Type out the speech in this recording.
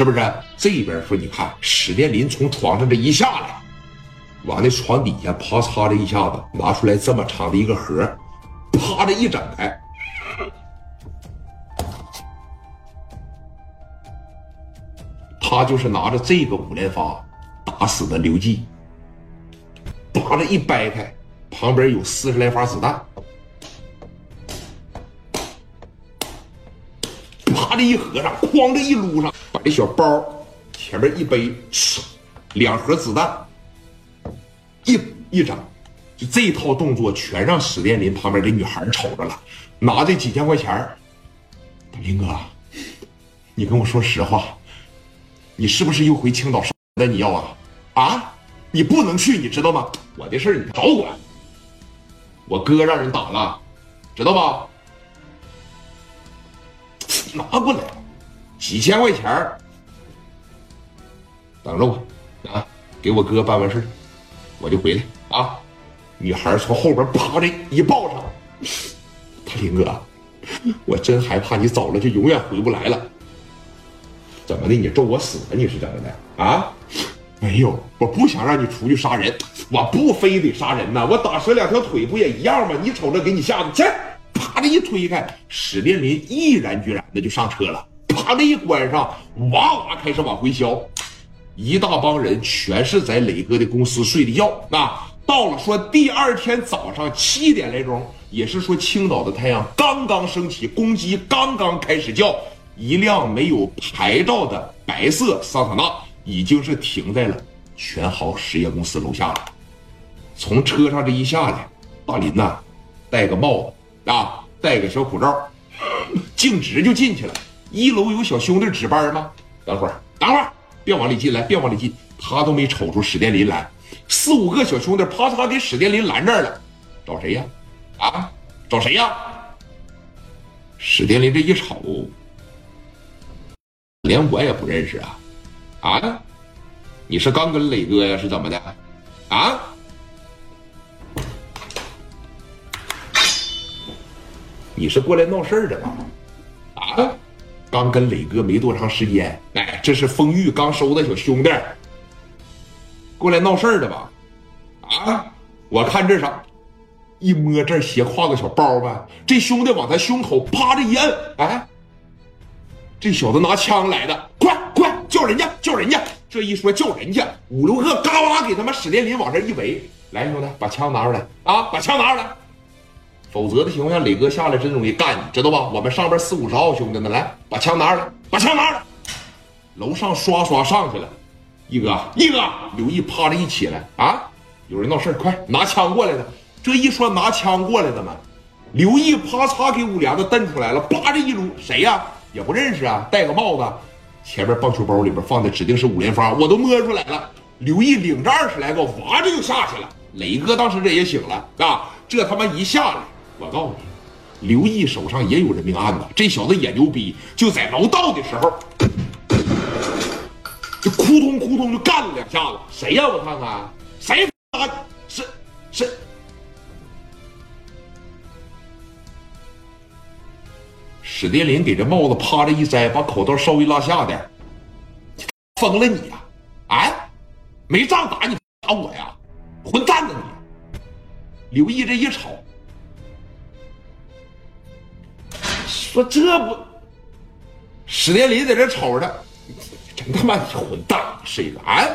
是不是？这边说，你看史殿林从床上这一下来，往那床底下啪嚓的一下子拿出来这么长的一个盒，啪的一整开，他就是拿着这个五连发打死的刘季，啪的一掰开，旁边有四十来发子弹。啪的一合上，哐的一撸上，这小包前面一背，两盒子弹，一一整，就这套动作全让史殿林旁边这女孩瞅着了，拿这几千块钱林哥，你跟我说实话，你是不是又回青岛上的？你要啊啊！你不能去，你知道吗？我的事你少管。我哥让人打了，知道吧？拿过来，几千块钱等着我啊！给我哥办完事我就回来啊！女孩从后边啪的一抱上，大林哥，我真害怕你走了就永远回不来了。怎么的？你咒我死了？你是怎么的啊？没有，我不想让你出去杀人，我不非得杀人呐，我打折两条腿不也一样吗？你瞅着给你吓的，去！啪的一推开，史殿林毅然决然的就上车了。啪的一关上，哇哇开始往回消。一大帮人全是在磊哥的公司睡的觉。啊，到了说第二天早上七点来钟，也是说青岛的太阳刚刚升起，公鸡刚刚开始叫，一辆没有牌照的白色桑塔纳已经是停在了全豪实业公司楼下了。从车上这一下来，大林呐，戴个帽子。啊，戴个小口罩，径直就进去了。一楼有小兄弟值班吗？等会儿，等会儿，别往里进来，别往里进。他都没瞅出史殿林来，四五个小兄弟啪嚓给史殿林拦这儿了。找谁呀？啊，找谁呀？史殿林这一瞅，连我也不认识啊！啊，你是刚跟磊哥呀？是怎么的？啊？你是过来闹事儿的吧？刚跟磊哥没多长时间，哎，这是丰裕刚收的小兄弟，过来闹事儿的吧？啊，我看这啥，一摸这斜挎个小包吧，这兄弟往他胸口啪的一摁，哎，这小子拿枪来的，快快叫人家叫人家，这一说叫人家，五六个嘎哇给他妈史殿林往这一围，来兄弟，把枪拿出来啊，把枪拿出来。否则的情况下，磊哥下来真容易干，你知道吧？我们上边四五十号兄弟呢，来把枪拿出来，把枪拿出来。楼上刷刷上去了，一哥一哥，刘毅趴着一起来啊！有人闹事快拿枪过来的。这一说拿枪过来的嘛，刘毅啪嚓给五连子蹬出来了，叭这一撸，谁呀？也不认识啊，戴个帽子，前面棒球包里边放的指定是五连发，我都摸出来了。刘毅领着二十来个，哇着就下去了。磊哥当时这也醒了啊，这他妈一下来。我告诉你，刘毅手上也有人命案子。这小子也牛逼，就在楼道的时候，就扑通扑通就干了两下子。谁呀？我看看，谁？啊是是，史殿林给这帽子趴着一摘，把口罩稍微拉下点。疯了你呀？啊？没仗打你打我呀？混蛋呢你！刘毅这一瞅。说这不，史殿林在这瞅着，真他妈你混蛋，是一个啊！